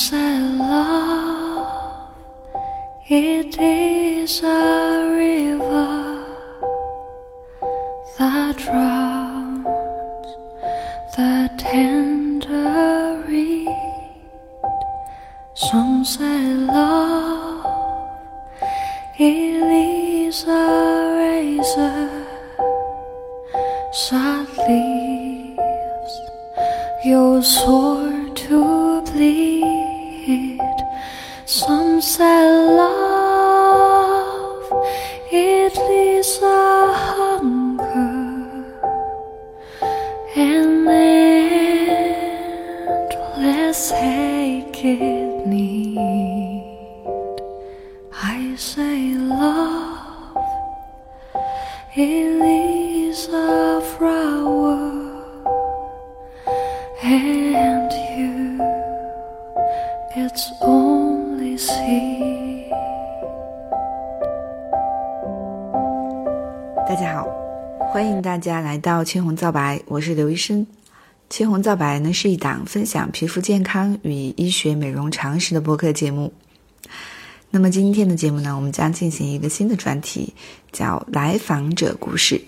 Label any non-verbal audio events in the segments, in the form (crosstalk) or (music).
Say love, it is a river it's only see 大家好，欢迎大家来到青红皂白，我是刘医生。青红皂白呢是一档分享皮肤健康与医学美容常识的播客节目。那么今天的节目呢，我们将进行一个新的专题，叫“来访者故事”。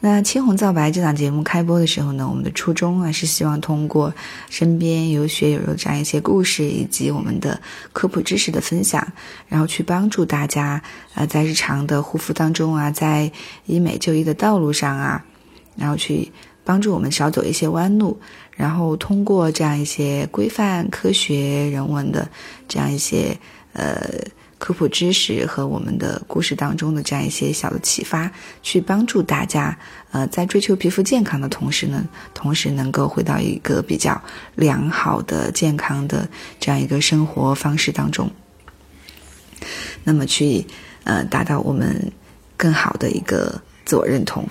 那青红皂白这档节目开播的时候呢，我们的初衷啊是希望通过身边有血有肉这样一些故事，以及我们的科普知识的分享，然后去帮助大家呃在日常的护肤当中啊，在医美就医的道路上啊，然后去帮助我们少走一些弯路，然后通过这样一些规范、科学、人文的这样一些呃。科普知识和我们的故事当中的这样一些小的启发，去帮助大家，呃，在追求皮肤健康的同时呢，同时能够回到一个比较良好的、健康的这样一个生活方式当中，那么去呃达到我们更好的一个自我认同。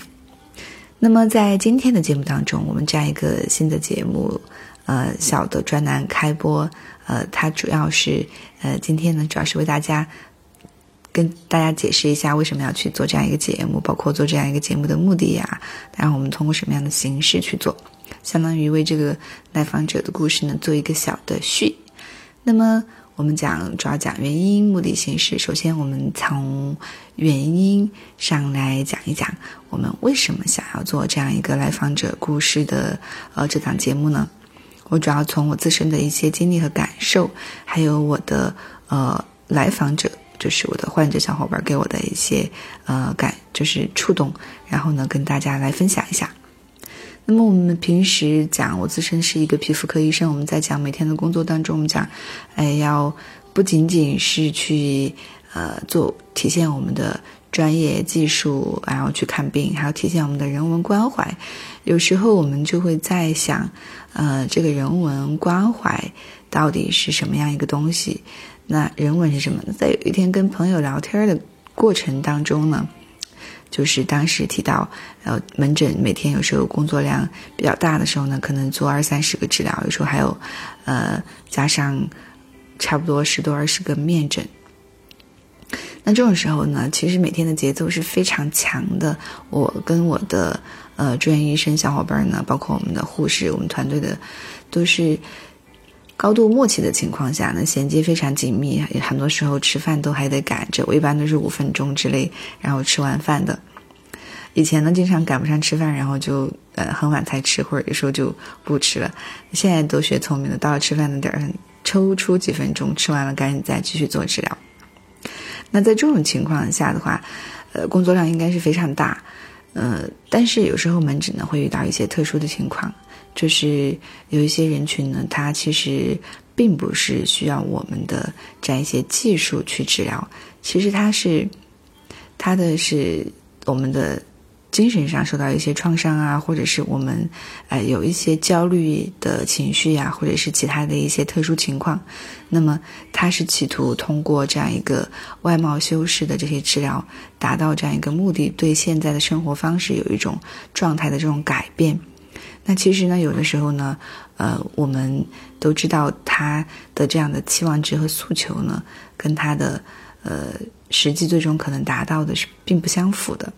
那么在今天的节目当中，我们这样一个新的节目，呃，小的专栏开播。呃，它主要是呃，今天呢，主要是为大家跟大家解释一下为什么要去做这样一个节目，包括做这样一个节目的目的呀，然后我们通过什么样的形式去做，相当于为这个来访者的故事呢做一个小的序。那么我们讲主要讲原因、目的、形式。首先，我们从原因上来讲一讲，我们为什么想要做这样一个来访者故事的呃这档节目呢？我主要从我自身的一些经历和感受，还有我的呃来访者，就是我的患者小伙伴给我的一些呃感，就是触动，然后呢跟大家来分享一下。那么我们平时讲，我自身是一个皮肤科医生，我们在讲每天的工作当中，我们讲，哎，要不仅仅是去呃做体现我们的专业技术，然后去看病，还要体现我们的人文关怀。有时候我们就会在想。呃，这个人文关怀到底是什么样一个东西？那人文是什么呢？在有一天跟朋友聊天的过程当中呢，就是当时提到，呃，门诊每天有时候工作量比较大的时候呢，可能做二三十个治疗，有时候还有，呃，加上差不多十多二十个面诊。那这种时候呢，其实每天的节奏是非常强的。我跟我的呃住院医生小伙伴呢，包括我们的护士，我们团队的都是高度默契的情况下呢，衔接非常紧密。很多时候吃饭都还得赶着，我一般都是五分钟之内，然后吃完饭的。以前呢，经常赶不上吃饭，然后就呃很晚才吃，或者有时候就不吃了。现在都学聪明了，到了吃饭的点儿，抽出几分钟吃完了，赶紧再继续做治疗。那在这种情况下的话，呃，工作量应该是非常大，呃，但是有时候门诊呢会遇到一些特殊的情况，就是有一些人群呢，他其实并不是需要我们的这样一些技术去治疗，其实他是，他的是我们的。精神上受到一些创伤啊，或者是我们，呃，有一些焦虑的情绪呀，或者是其他的一些特殊情况，那么他是企图通过这样一个外貌修饰的这些治疗，达到这样一个目的，对现在的生活方式有一种状态的这种改变。那其实呢，有的时候呢，呃，我们都知道他的这样的期望值和诉求呢，跟他的呃实际最终可能达到的是并不相符的。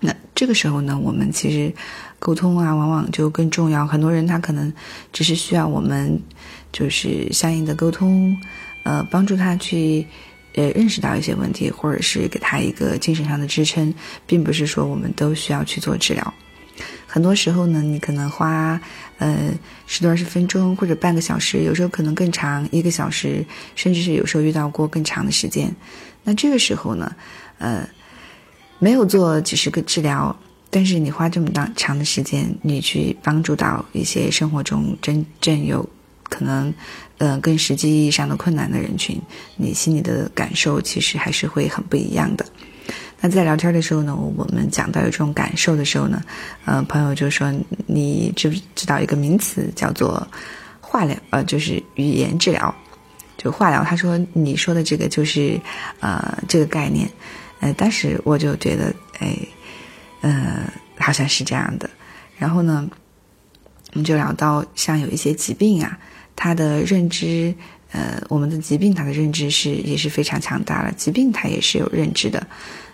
那这个时候呢，我们其实沟通啊，往往就更重要。很多人他可能只是需要我们就是相应的沟通，呃，帮助他去呃认识到一些问题，或者是给他一个精神上的支撑，并不是说我们都需要去做治疗。很多时候呢，你可能花呃十多二十分钟或者半个小时，有时候可能更长，一个小时，甚至是有时候遇到过更长的时间。那这个时候呢，呃，没有做几十个治疗，但是你花这么长长的时间，你去帮助到一些生活中真正有可能呃更实际意义上的困难的人群，你心里的感受其实还是会很不一样的。那在聊天的时候呢，我们讲到有这种感受的时候呢，呃，朋友就说你知不知道一个名词叫做化疗？呃，就是语言治疗，就化疗。他说你说的这个就是呃这个概念。呃，当时我就觉得，哎，呃，好像是这样的。然后呢，我们就聊到像有一些疾病啊，它的认知，呃，我们的疾病它的认知是也是非常强大的，疾病它也是有认知的。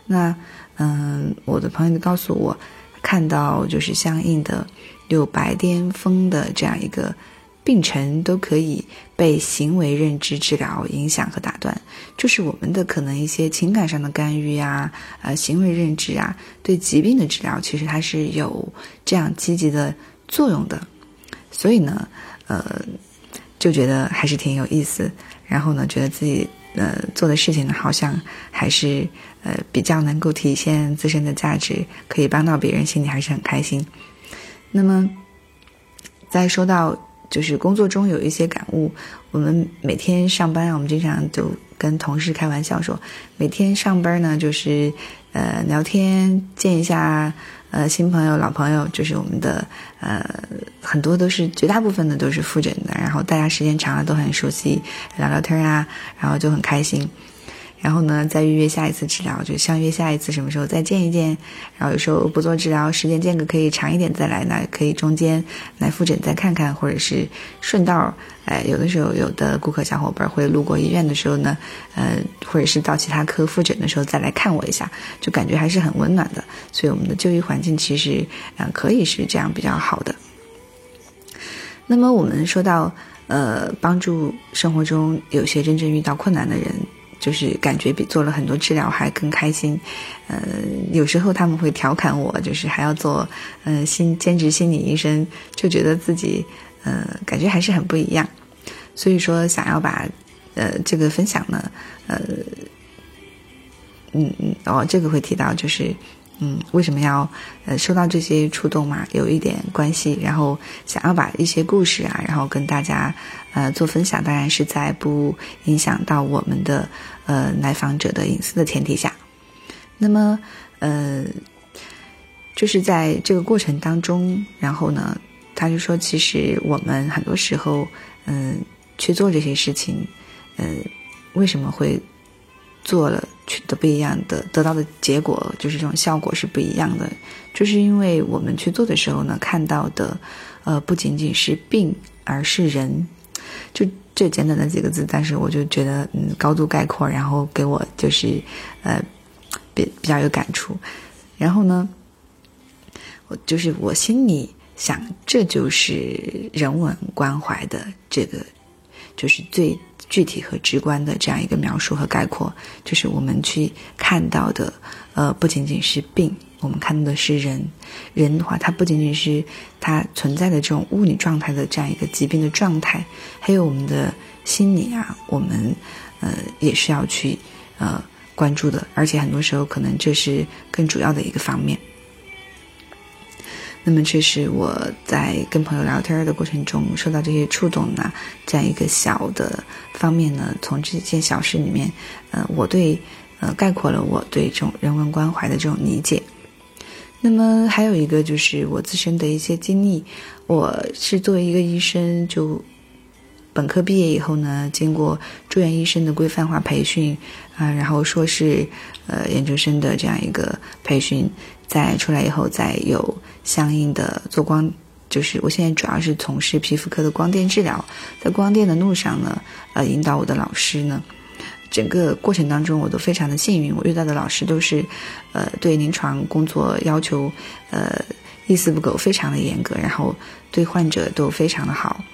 那，嗯，我的朋友就告诉我，看到就是相应的有白癜风的这样一个病程，都可以被行为认知治疗影响和打断。就是我们的可能一些情感上的干预啊，呃，行为认知啊，对疾病的治疗，其实它是有这样积极的作用的。所以呢，呃，就觉得还是挺有意思。然后呢，觉得自己。呃，做的事情呢，好像还是呃比较能够体现自身的价值，可以帮到别人，心里还是很开心。那么，在说到就是工作中有一些感悟，我们每天上班，我们经常就跟同事开玩笑说，每天上班呢，就是呃聊天，见一下。呃，新朋友、老朋友，就是我们的呃，很多都是绝大部分的都是复诊的，然后大家时间长了都很熟悉，聊聊天啊，然后就很开心。然后呢，再预约下一次治疗，就相约下一次什么时候再见一见。然后有时候不做治疗，时间间隔可以长一点再来，那可以中间来复诊再看看，或者是顺道。哎，有的时候有的顾客小伙伴会路过医院的时候呢，呃，或者是到其他科复诊的时候再来看我一下，就感觉还是很温暖的。所以我们的就医环境其实嗯可以是这样比较好的。那么我们说到呃帮助生活中有些真正遇到困难的人。就是感觉比做了很多治疗还更开心，呃，有时候他们会调侃我，就是还要做，呃，心兼职心理医生，就觉得自己，呃，感觉还是很不一样。所以说，想要把，呃，这个分享呢，呃，嗯嗯，哦，这个会提到就是。嗯，为什么要呃受到这些触动嘛？有一点关系，然后想要把一些故事啊，然后跟大家呃做分享，当然是在不影响到我们的呃来访者的隐私的前提下。那么呃，就是在这个过程当中，然后呢，他就说，其实我们很多时候嗯去做这些事情，嗯，为什么会做了？取得不一样的，得到的结果就是这种效果是不一样的，就是因为我们去做的时候呢，看到的，呃，不仅仅是病，而是人，就这简短的几个字，但是我就觉得，嗯，高度概括，然后给我就是，呃，比比较有感触，然后呢，我就是我心里想，这就是人文关怀的这个，就是最。具体和直观的这样一个描述和概括，就是我们去看到的，呃，不仅仅是病，我们看到的是人。人的话，它不仅仅是它存在的这种物理状态的这样一个疾病的状态，还有我们的心理啊，我们呃也是要去呃关注的。而且很多时候，可能这是更主要的一个方面。那么，这是我在跟朋友聊天的过程中受到这些触动呢，这样一个小的方面呢，从这件小事里面，呃，我对呃概括了我对这种人文关怀的这种理解。那么还有一个就是我自身的一些经历，我是作为一个医生，就本科毕业以后呢，经过住院医生的规范化培训啊，然后硕士呃研究生的这样一个培训。再出来以后，再有相应的做光，就是我现在主要是从事皮肤科的光电治疗，在光电的路上呢，呃，引导我的老师呢，整个过程当中，我都非常的幸运，我遇到的老师都是，呃，对临床工作要求，呃，一丝不苟，非常的严格，然后对患者都非常的好。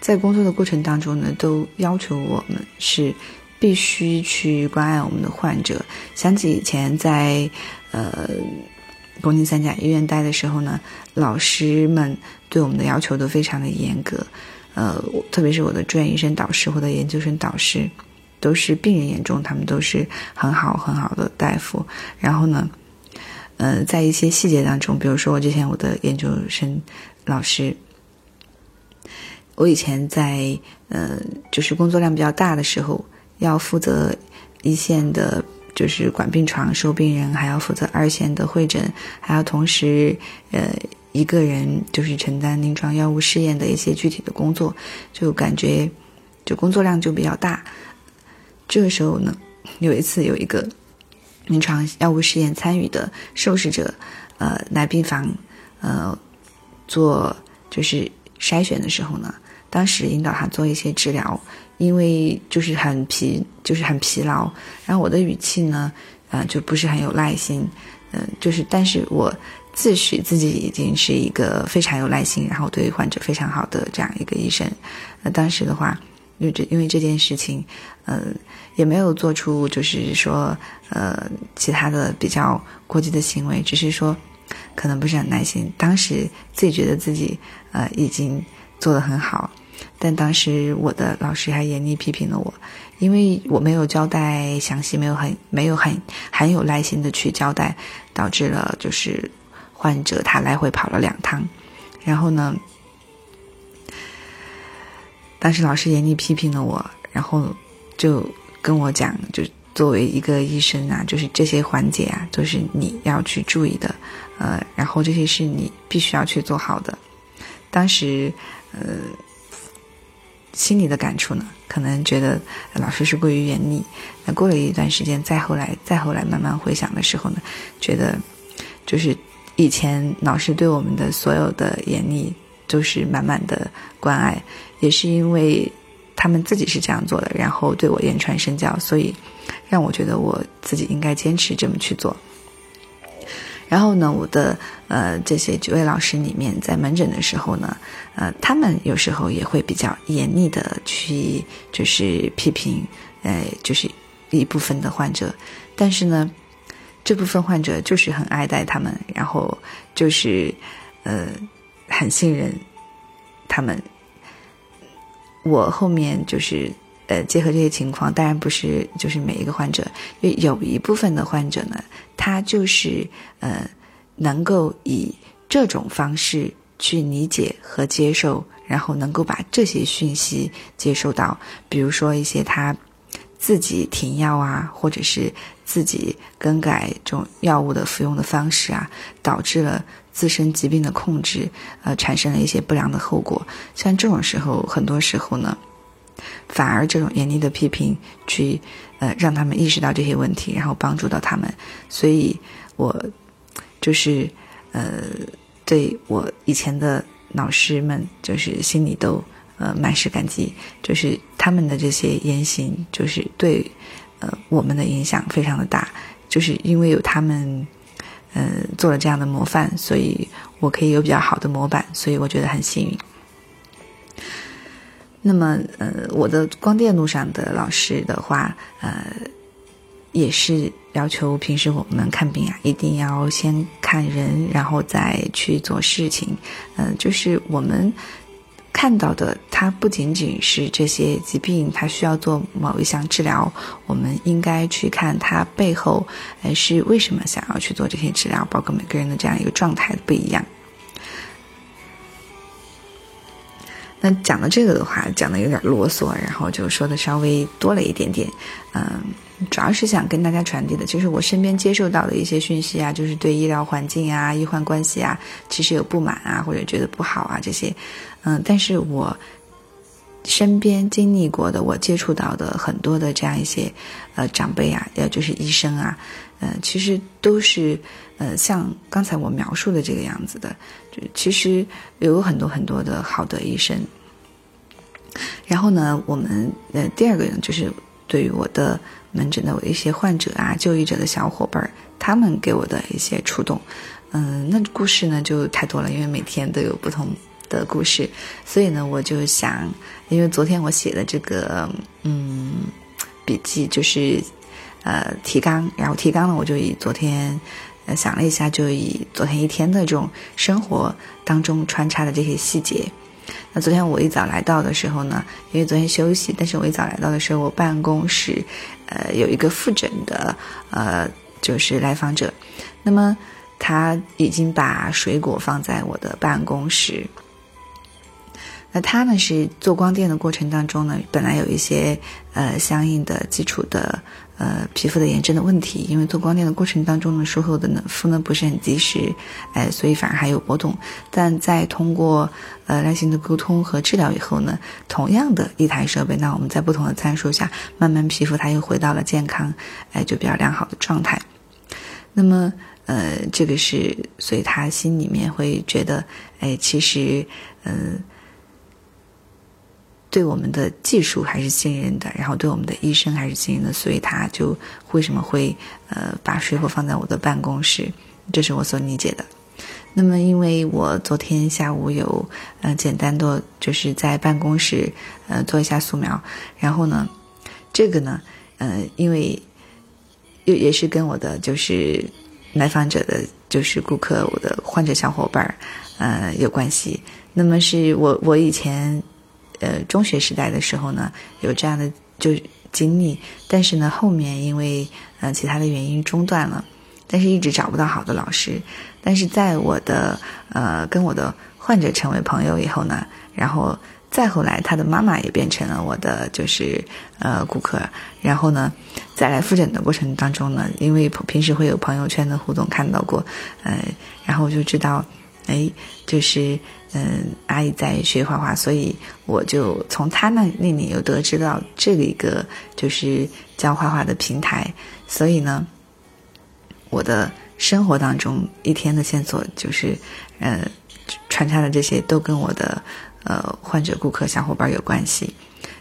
在工作的过程当中呢，都要求我们是必须去关爱我们的患者。想起以前在呃宫颈三甲医院待的时候呢，老师们对我们的要求都非常的严格，呃，特别是我的住院医生导师或者研究生导师。都是病人眼中，他们都是很好很好的大夫。然后呢，呃，在一些细节当中，比如说我之前我的研究生老师，我以前在呃，就是工作量比较大的时候，要负责一线的，就是管病床收病人，还要负责二线的会诊，还要同时呃一个人就是承担临床药物试验的一些具体的工作，就感觉就工作量就比较大。这个时候呢，有一次有一个临床药物试验参与的受试者，呃，来病房，呃，做就是筛选的时候呢，当时引导他做一些治疗，因为就是很疲，就是很疲劳，然后我的语气呢，呃，就不是很有耐心，嗯，就是，但是我自诩自己已经是一个非常有耐心，然后对患者非常好的这样一个医生，那当时的话。因为这因为这件事情，嗯，也没有做出就是说呃其他的比较过激的行为，只是说可能不是很耐心。当时自己觉得自己呃已经做得很好，但当时我的老师还严厉批评了我，因为我没有交代详细，没有很没有很很有耐心的去交代，导致了就是患者他来回跑了两趟，然后呢。当时老师严厉批评了我，然后就跟我讲，就作为一个医生啊，就是这些环节啊，都是你要去注意的，呃，然后这些是你必须要去做好的。当时，呃，心里的感触呢，可能觉得老师是过于严厉。那过了一段时间，再后来，再后来慢慢回想的时候呢，觉得就是以前老师对我们的所有的严厉。都是满满的关爱，也是因为他们自己是这样做的，然后对我言传身教，所以让我觉得我自己应该坚持这么去做。然后呢，我的呃这些几位老师里面，在门诊的时候呢，呃，他们有时候也会比较严厉的去就是批评，呃，就是一部分的患者，但是呢，这部分患者就是很爱戴他们，然后就是呃。很信任他们。我后面就是呃，结合这些情况，当然不是就是每一个患者，因为有一部分的患者呢，他就是呃，能够以这种方式去理解和接受，然后能够把这些讯息接收到，比如说一些他自己停药啊，或者是自己更改这种药物的服用的方式啊，导致了。自身疾病的控制，呃，产生了一些不良的后果。像这种时候，很多时候呢，反而这种严厉的批评，去呃让他们意识到这些问题，然后帮助到他们。所以，我就是呃对我以前的老师们，就是心里都呃满是感激。就是他们的这些言行，就是对呃我们的影响非常的大。就是因为有他们。嗯，做了这样的模范，所以我可以有比较好的模板，所以我觉得很幸运。那么，呃，我的光电路上的老师的话，呃，也是要求平时我们看病啊，一定要先看人，然后再去做事情。嗯，就是我们。看到的，它不仅仅是这些疾病，它需要做某一项治疗，我们应该去看它背后，哎，是为什么想要去做这些治疗，包括每个人的这样一个状态不一样。那讲到这个的话，讲的有点啰嗦，然后就说的稍微多了一点点，嗯。主要是想跟大家传递的，就是我身边接受到的一些讯息啊，就是对医疗环境啊、医患关系啊，其实有不满啊，或者觉得不好啊这些，嗯，但是我身边经历过的，我接触到的很多的这样一些呃长辈啊，也就是医生啊，嗯，其实都是呃像刚才我描述的这个样子的，就其实有很多很多的好的医生。然后呢，我们呃第二个就是。对于我的门诊的一些患者啊、就医者的小伙伴儿，他们给我的一些触动。嗯，那故事呢就太多了，因为每天都有不同的故事，所以呢，我就想，因为昨天我写的这个嗯笔记就是呃提纲，然后提纲呢，我就以昨天呃想了一下，就以昨天一天的这种生活当中穿插的这些细节。那昨天我一早来到的时候呢，因为昨天休息，但是我一早来到的时候，我办公室呃有一个复诊的呃就是来访者，那么。他已经把水果放在我的办公室。那他呢是做光电的过程当中呢，本来有一些呃相应的基础的呃皮肤的炎症的问题，因为做光电的过程当中呢，术后的呢肤呢不是很及时，哎，所以反而还有波动。但在通过呃耐心的沟通和治疗以后呢，同样的一台设备，那我们在不同的参数下，慢慢皮肤它又回到了健康，哎，就比较良好的状态。那么。呃，这个是，所以他心里面会觉得，哎，其实，嗯，对我们的技术还是信任的，然后对我们的医生还是信任的，所以他就为什么会呃把水果放在我的办公室，这是我所理解的。那么，因为我昨天下午有呃简单的就是在办公室呃做一下素描，然后呢，这个呢，呃，因为又也是跟我的就是。来访者的就是顾客，我的患者小伙伴儿，呃，有关系。那么是我我以前，呃，中学时代的时候呢，有这样的就经历，但是呢，后面因为呃其他的原因中断了，但是一直找不到好的老师。但是在我的呃跟我的患者成为朋友以后呢，然后。再后来，他的妈妈也变成了我的就是呃顾客。然后呢，在来复诊的过程当中呢，因为平时会有朋友圈的互动看到过，呃，然后我就知道，哎，就是嗯阿姨在学画画，所以我就从她那那里又得知到这个一个就是教画画的平台。所以呢，我的生活当中一天的线索就是呃穿插的这些都跟我的。呃，患者、顾客、小伙伴有关系，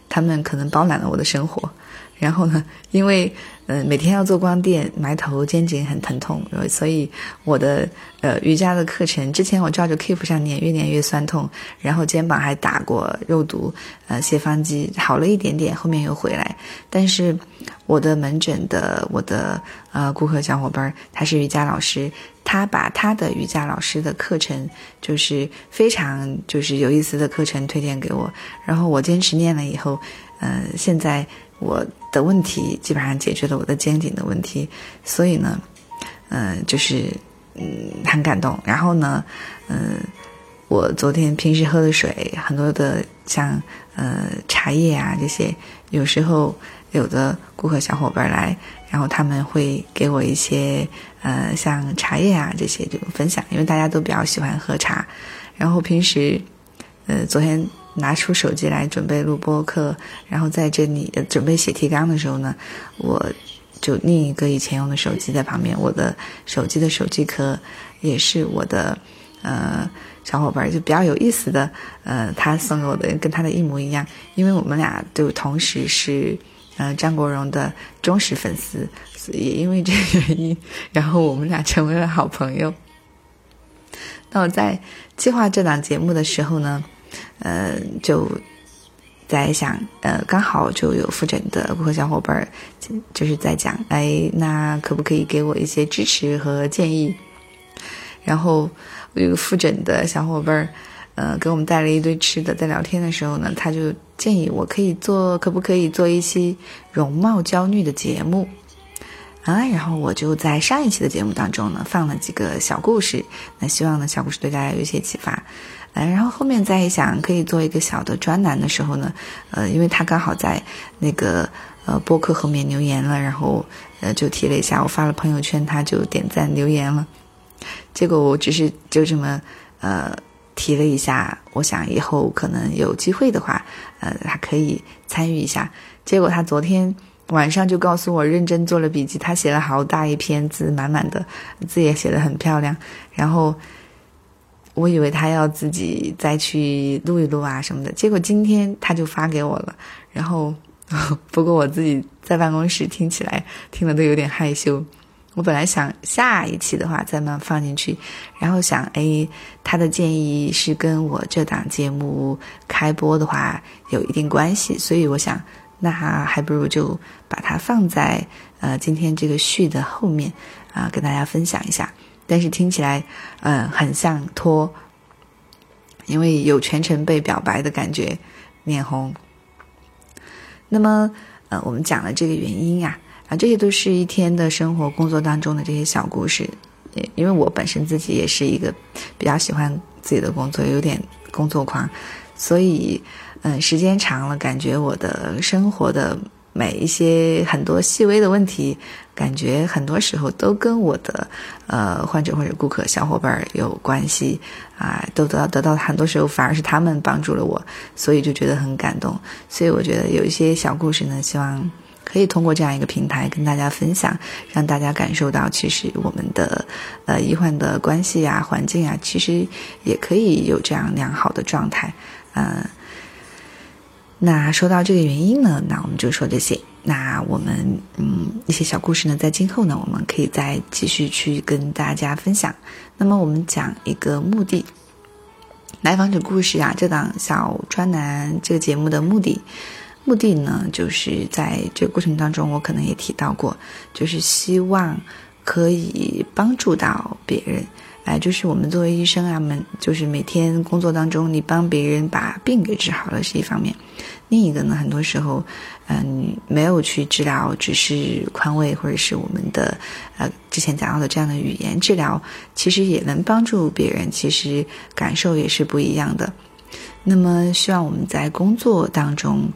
他们可能包揽了我的生活。然后呢，因为呃每天要做光电，埋头肩颈很疼痛，所以我的呃瑜伽的课程之前我照着 Keep 上练，越练越酸痛，然后肩膀还打过肉毒，呃泻方剂好了一点点，后面又回来。但是我的门诊的我的呃顾客小伙伴他是瑜伽老师。他把他的瑜伽老师的课程，就是非常就是有意思的课程推荐给我，然后我坚持念了以后，呃，现在我的问题基本上解决了我的肩颈的问题，所以呢，嗯，就是嗯很感动。然后呢，嗯，我昨天平时喝的水很多的像呃茶叶啊这些，有时候有的顾客小伙伴来。然后他们会给我一些，呃，像茶叶啊这些这种分享，因为大家都比较喜欢喝茶。然后平时，呃，昨天拿出手机来准备录播课，然后在这里准备写提纲的时候呢，我就另一个以前用的手机在旁边，我的手机的手机壳也是我的，呃，小伙伴就比较有意思的，呃，他送给我的跟他的一模一样，因为我们俩都同时是。呃，张国荣的忠实粉丝，所以因为这个原因，(laughs) 然后我们俩成为了好朋友。那我在计划这档节目的时候呢，呃，就在想，呃，刚好就有复诊的顾客小伙伴儿，就是在讲，哎，那可不可以给我一些支持和建议？然后有个复诊的小伙伴儿。呃，给我们带了一堆吃的，在聊天的时候呢，他就建议我可以做，可不可以做一期容貌焦虑的节目啊？然后我就在上一期的节目当中呢，放了几个小故事，那希望呢，小故事对大家有一些启发。然后后面再一想可以做一个小的专栏的时候呢，呃，因为他刚好在那个呃播客后面留言了，然后呃就提了一下，我发了朋友圈，他就点赞留言了，结果我只是就这么呃。提了一下，我想以后可能有机会的话，呃，他可以参与一下。结果他昨天晚上就告诉我，认真做了笔记，他写了好大一篇字，满满的字也写得很漂亮。然后我以为他要自己再去录一录啊什么的，结果今天他就发给我了。然后 (laughs) 不过我自己在办公室听起来听了都有点害羞。我本来想下一期的话再慢放进去，然后想，哎，他的建议是跟我这档节目开播的话有一定关系，所以我想，那还不如就把它放在呃今天这个序的后面啊，跟大家分享一下。但是听起来，嗯，很像托，因为有全程被表白的感觉，脸红。那么，呃，我们讲了这个原因啊，啊，这些都是一天的生活工作当中的这些小故事。因为我本身自己也是一个比较喜欢自己的工作，有点工作狂，所以，嗯，时间长了，感觉我的生活的。每一些很多细微的问题，感觉很多时候都跟我的呃患者或者顾客小伙伴有关系啊，都得到得到很多时候反而是他们帮助了我，所以就觉得很感动。所以我觉得有一些小故事呢，希望可以通过这样一个平台跟大家分享，让大家感受到其实我们的呃医患的关系啊、环境啊，其实也可以有这样良好的状态，嗯。那说到这个原因呢，那我们就说这些。那我们嗯一些小故事呢，在今后呢，我们可以再继续去跟大家分享。那么我们讲一个目的，来访者故事啊，这档小专栏这个节目的目的，目的呢，就是在这个过程当中，我可能也提到过，就是希望可以帮助到别人。哎，就是我们作为医生啊，们就是每天工作当中，你帮别人把病给治好了是一方面，另一个呢，很多时候，嗯，没有去治疗，只是宽慰或者是我们的呃之前讲到的这样的语言治疗，其实也能帮助别人，其实感受也是不一样的。那么，希望我们在工作当中，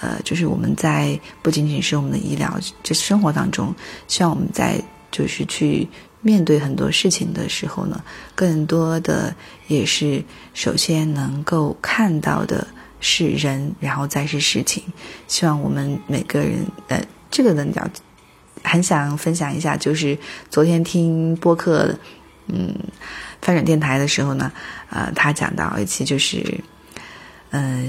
呃，就是我们在不仅仅是我们的医疗，就是生活当中，希望我们在就是去。面对很多事情的时候呢，更多的也是首先能够看到的是人，然后再是事情。希望我们每个人，呃，这个呢，叫很想分享一下，就是昨天听播客，嗯，翻转电台的时候呢，呃，他讲到一期就是，嗯，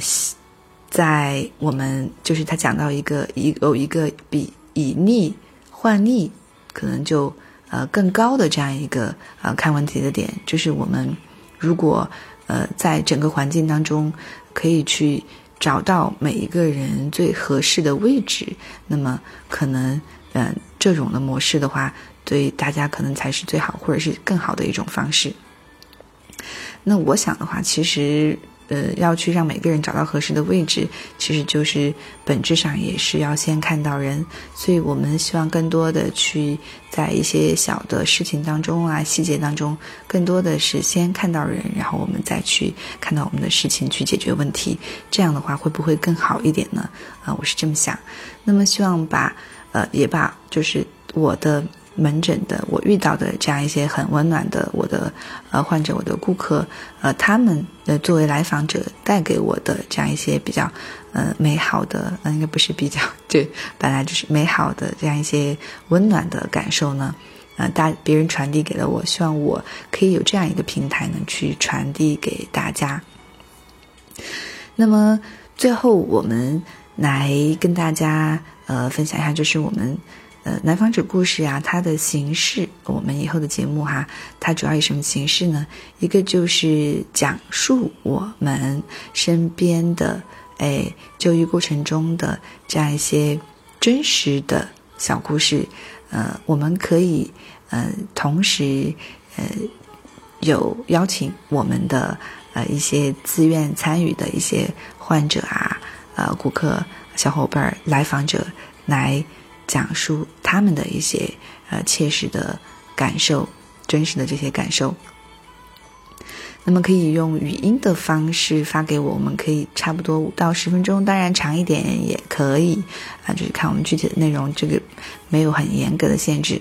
在我们就是他讲到一个一有一个比以利换利，可能就。呃，更高的这样一个呃看问题的点，就是我们如果呃在整个环境当中可以去找到每一个人最合适的位置，那么可能嗯这种的模式的话，对大家可能才是最好或者是更好的一种方式。那我想的话，其实。呃，要去让每个人找到合适的位置，其实就是本质上也是要先看到人。所以我们希望更多的去在一些小的事情当中啊，细节当中，更多的是先看到人，然后我们再去看到我们的事情去解决问题。这样的话会不会更好一点呢？啊，我是这么想。那么希望把呃，也把就是我的。门诊的我遇到的这样一些很温暖的我的呃患者我的顾客呃他们呃作为来访者带给我的这样一些比较呃美好的呃应该不是比较 (laughs) 对本来就是美好的这样一些温暖的感受呢呃大别人传递给了我希望我可以有这样一个平台呢去传递给大家。那么最后我们来跟大家呃分享一下就是我们。呃，来访者故事啊，它的形式，我们以后的节目哈，它主要以什么形式呢？一个就是讲述我们身边的哎就医过程中的这样一些真实的小故事，呃，我们可以呃同时呃有邀请我们的呃一些自愿参与的一些患者啊，呃顾客小伙伴来访者来。讲述他们的一些呃切实的感受，真实的这些感受。那么可以用语音的方式发给我，我们可以差不多五到十分钟，当然长一点也可以啊，就是看我们具体的内容，这个没有很严格的限制。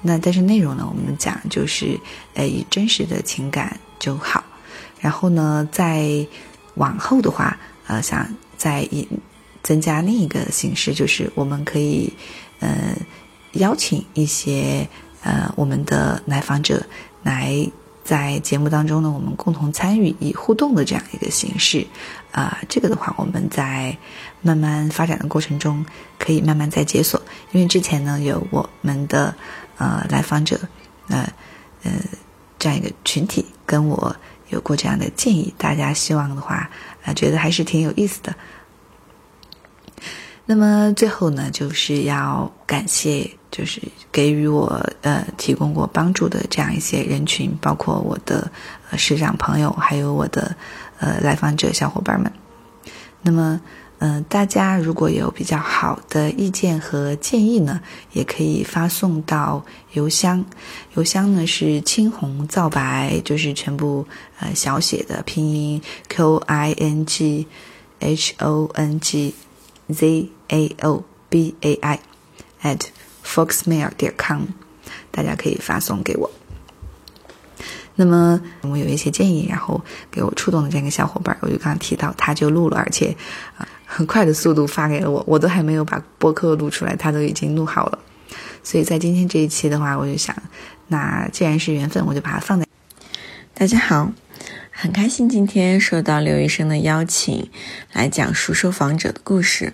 那但是内容呢，我们讲就是呃以真实的情感就好。然后呢，在往后的话，呃，想在以。增加另一个形式，就是我们可以，呃，邀请一些呃我们的来访者来在节目当中呢，我们共同参与以互动的这样一个形式，啊，这个的话我们在慢慢发展的过程中可以慢慢再解锁，因为之前呢有我们的呃来访者，呃呃这样一个群体跟我有过这样的建议，大家希望的话啊觉得还是挺有意思的。那么最后呢，就是要感谢，就是给予我呃提供过帮助的这样一些人群，包括我的呃师长朋友，还有我的呃来访者小伙伴们。那么，嗯，大家如果有比较好的意见和建议呢，也可以发送到邮箱，邮箱呢是青红皂白，就是全部呃小写的拼音 Q I N G H O N G。Z a o b a i at foxmail 点 com，大家可以发送给我。那么我有一些建议，然后给我触动的这个小伙伴，我就刚刚提到，他就录了，而且啊很快的速度发给了我，我都还没有把播客录出来，他都已经录好了。所以在今天这一期的话，我就想，那既然是缘分，我就把它放在。大家好。很开心今天受到刘医生的邀请，来讲述受访者的故事。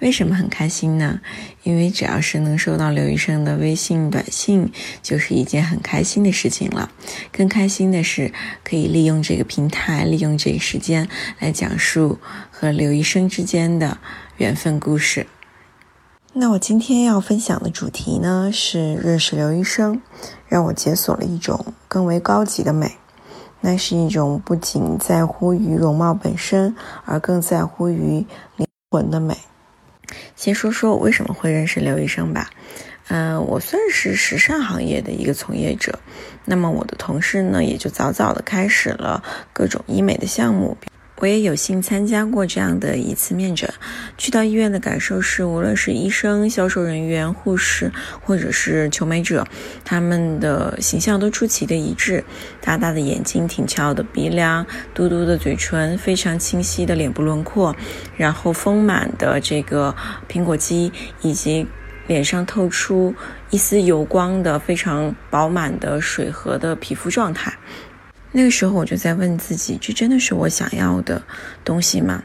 为什么很开心呢？因为只要是能收到刘医生的微信短信，就是一件很开心的事情了。更开心的是，可以利用这个平台，利用这个时间来讲述和刘医生之间的缘分故事。那我今天要分享的主题呢，是认识刘医生，让我解锁了一种更为高级的美。那是一种不仅在乎于容貌本身，而更在乎于灵魂的美。先说说我为什么会认识刘医生吧。嗯，我算是时尚行业的一个从业者，那么我的同事呢，也就早早的开始了各种医美的项目。我也有幸参加过这样的一次面诊，去到医院的感受是，无论是医生、销售人员、护士，或者是求美者，他们的形象都出奇的一致：大大的眼睛、挺翘的鼻梁、嘟嘟的嘴唇、非常清晰的脸部轮廓，然后丰满的这个苹果肌，以及脸上透出一丝油光的非常饱满的水和的皮肤状态。那个时候我就在问自己：这真的是我想要的东西吗？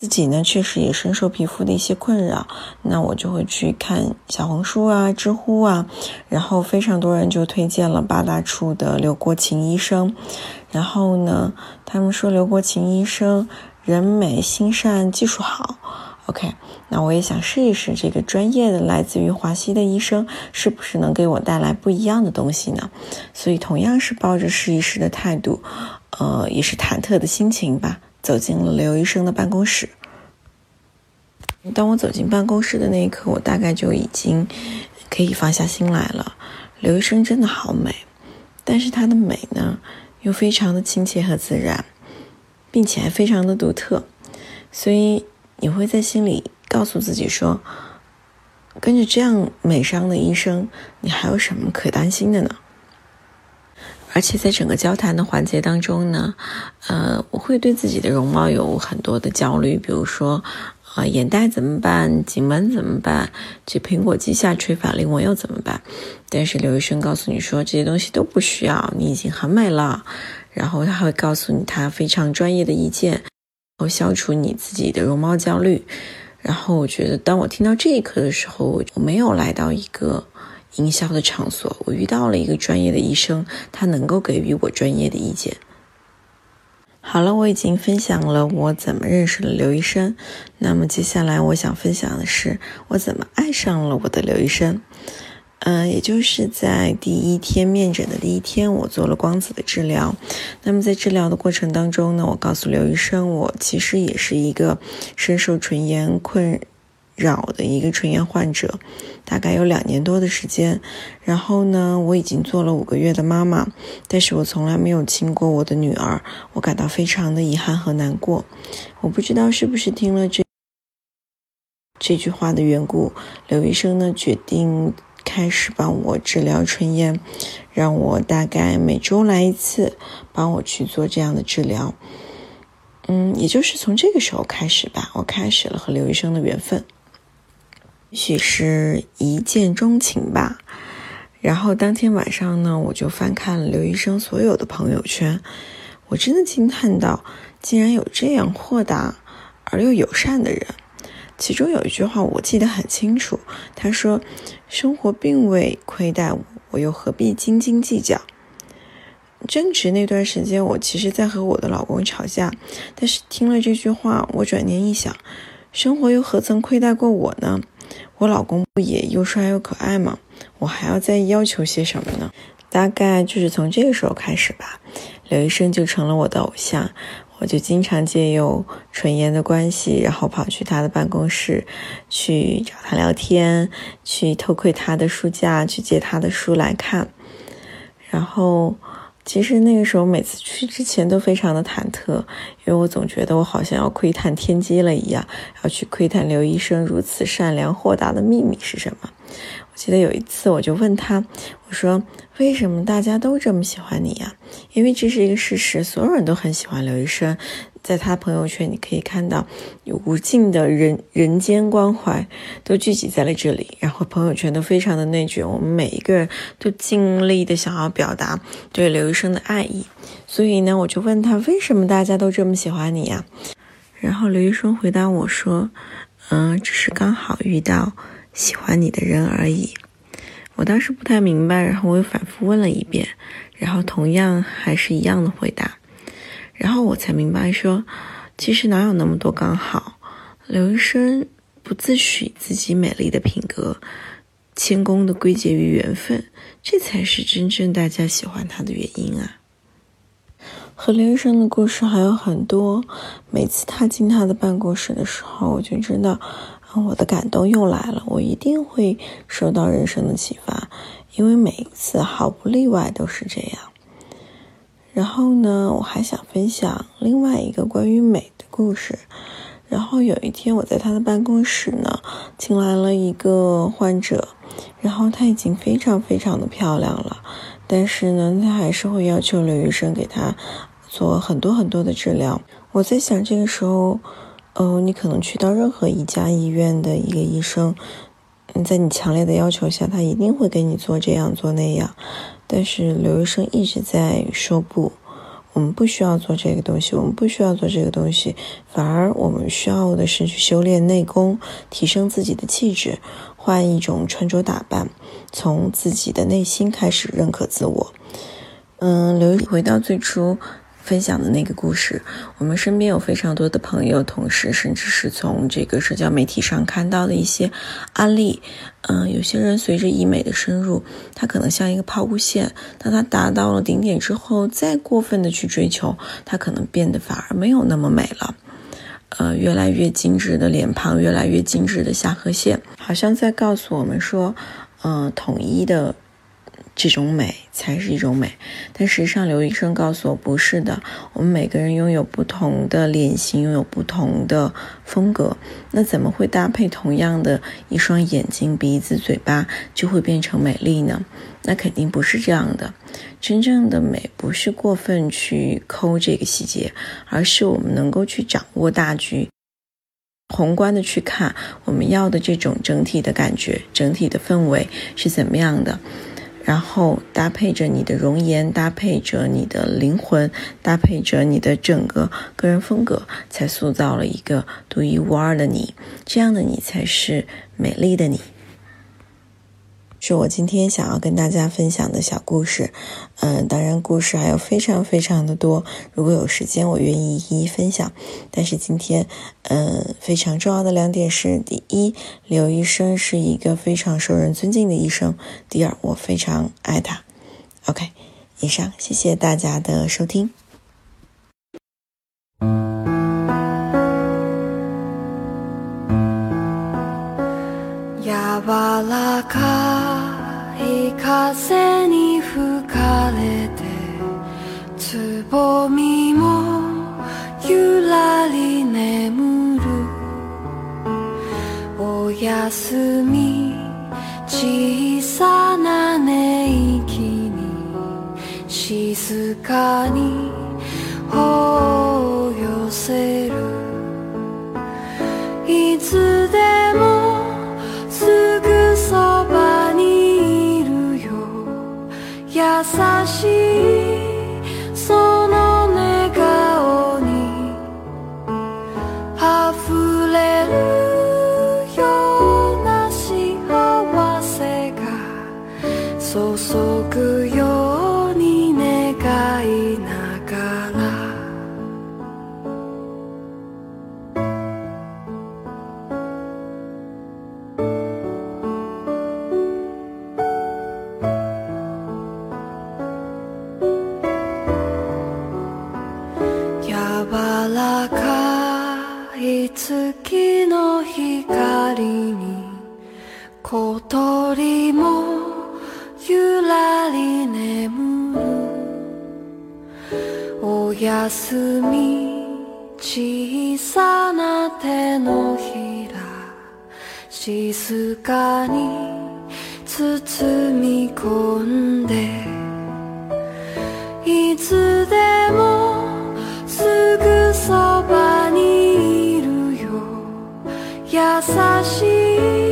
自己呢，确实也深受皮肤的一些困扰。那我就会去看小红书啊、知乎啊，然后非常多人就推荐了八大处的刘国琴医生。然后呢，他们说刘国琴医生人美心善，技术好。OK，那我也想试一试这个专业的来自于华西的医生是不是能给我带来不一样的东西呢？所以同样是抱着试一试的态度，呃，也是忐忑的心情吧，走进了刘医生的办公室。当我走进办公室的那一刻，我大概就已经可以放下心来了。刘医生真的好美，但是她的美呢，又非常的亲切和自然，并且还非常的独特，所以。你会在心里告诉自己说：“跟着这样美商的医生，你还有什么可担心的呢？”而且在整个交谈的环节当中呢，呃，我会对自己的容貌有很多的焦虑，比如说，啊，眼袋怎么办？颈纹怎么办？这苹果肌下垂法令纹又怎么办？但是刘医生告诉你说，这些东西都不需要，你已经很美了。然后他会告诉你他非常专业的意见。然后消除你自己的容貌焦虑，然后我觉得，当我听到这一刻的时候，我没有来到一个营销的场所，我遇到了一个专业的医生，他能够给予我专业的意见。好了，我已经分享了我怎么认识了刘医生，那么接下来我想分享的是我怎么爱上了我的刘医生。嗯，也就是在第一天面诊的第一天，我做了光子的治疗。那么在治疗的过程当中呢，我告诉刘医生，我其实也是一个深受唇炎困扰的一个唇炎患者，大概有两年多的时间。然后呢，我已经做了五个月的妈妈，但是我从来没有亲过我的女儿，我感到非常的遗憾和难过。我不知道是不是听了这这句话的缘故，刘医生呢决定。开始帮我治疗唇炎，让我大概每周来一次，帮我去做这样的治疗。嗯，也就是从这个时候开始吧，我开始了和刘医生的缘分，也许是一见钟情吧。然后当天晚上呢，我就翻看了刘医生所有的朋友圈，我真的惊叹到，竟然有这样豁达而又友善的人。其中有一句话我记得很清楚，他说：“生活并未亏待我，我又何必斤斤计较？”正值那段时间，我其实在和我的老公吵架，但是听了这句话，我转念一想，生活又何曾亏待过我呢？我老公不也又帅又可爱吗？我还要再要求些什么呢？大概就是从这个时候开始吧，刘医生就成了我的偶像。我就经常借由纯言的关系，然后跑去他的办公室，去找他聊天，去偷窥他的书架，去借他的书来看。然后，其实那个时候每次去之前都非常的忐忑，因为我总觉得我好像要窥探天机了一样，要去窥探刘医生如此善良豁达的秘密是什么。记得有一次，我就问他，我说：“为什么大家都这么喜欢你呀？”因为这是一个事实，所有人都很喜欢刘医生。在他朋友圈，你可以看到有无尽的人人间关怀都聚集在了这里，然后朋友圈都非常的内卷，我们每一个人都尽力的想要表达对刘医生的爱意。所以呢，我就问他，为什么大家都这么喜欢你呀？然后刘医生回答我说：“嗯，只是刚好遇到。”喜欢你的人而已，我当时不太明白，然后我又反复问了一遍，然后同样还是一样的回答，然后我才明白说，其实哪有那么多刚好，刘医生不自诩自己美丽的品格，谦恭的归结于缘分，这才是真正大家喜欢他的原因啊。和刘医生的故事还有很多，每次踏进他的办公室的时候，我就知道。我的感动又来了，我一定会受到人生的启发，因为每一次毫不例外都是这样。然后呢，我还想分享另外一个关于美的故事。然后有一天，我在他的办公室呢，请来了一个患者，然后他已经非常非常的漂亮了，但是呢，他还是会要求刘医生给他做很多很多的治疗。我在想，这个时候。哦，你可能去到任何一家医院的一个医生，嗯，在你强烈的要求下，他一定会给你做这样做那样。但是刘医生一直在说不，我们不需要做这个东西，我们不需要做这个东西，反而我们需要的是去修炼内功，提升自己的气质，换一种穿着打扮，从自己的内心开始认可自我。嗯，刘回到最初。分享的那个故事，我们身边有非常多的朋友、同事，甚至是从这个社交媒体上看到的一些案例。嗯，有些人随着医美的深入，他可能像一个抛物线，当他达到了顶点之后，再过分的去追求，他可能变得反而没有那么美了。呃，越来越精致的脸庞，越来越精致的下颌线，好像在告诉我们说，嗯，统一的。这种美才是一种美，但实际上，刘医生告诉我不是的。我们每个人拥有不同的脸型，拥有不同的风格，那怎么会搭配同样的一双眼睛、鼻子、嘴巴就会变成美丽呢？那肯定不是这样的。真正的美不是过分去抠这个细节，而是我们能够去掌握大局，宏观的去看我们要的这种整体的感觉、整体的氛围是怎么样的。然后搭配着你的容颜，搭配着你的灵魂，搭配着你的整个个人风格，才塑造了一个独一无二的你。这样的你才是美丽的你。是我今天想要跟大家分享的小故事，嗯，当然故事还有非常非常的多，如果有时间我愿意一一分享。但是今天，嗯，非常重要的两点是：第一，刘医生是一个非常受人尊敬的医生；第二，我非常爱他。OK，以上，谢谢大家的收听。呀，巴拉卡ぼみもゆらり眠る。おやすみ小さな寝息に静かに頬を寄せる。月の光に小鳥もゆらり眠る。おやすみ小さな手のひら静かに包み込んで。いつでもすぐそば優しい。